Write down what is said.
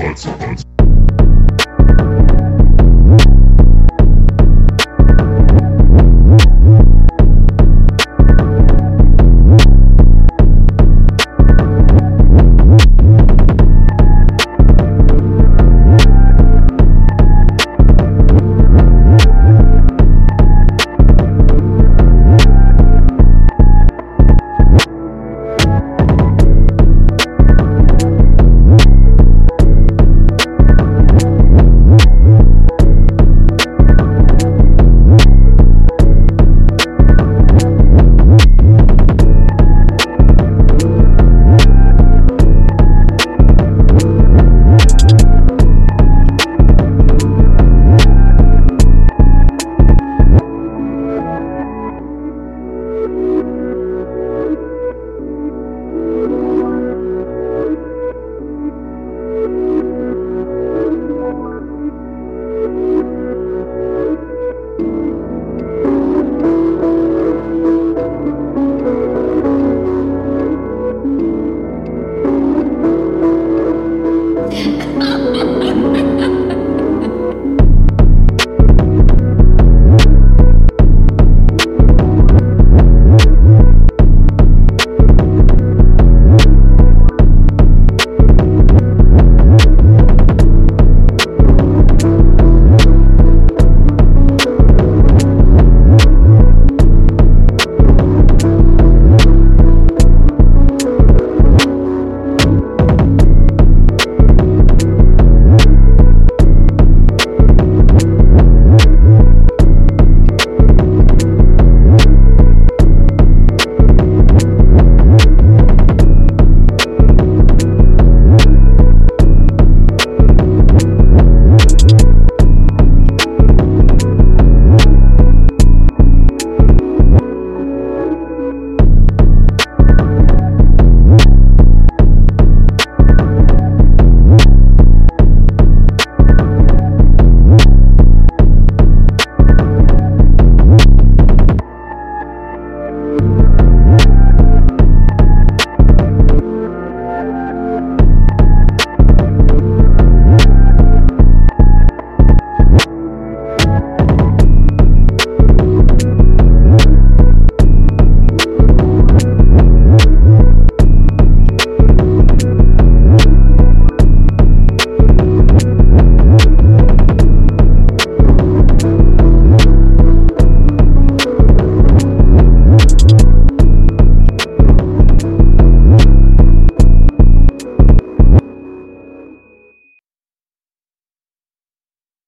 Panzer, Panzer.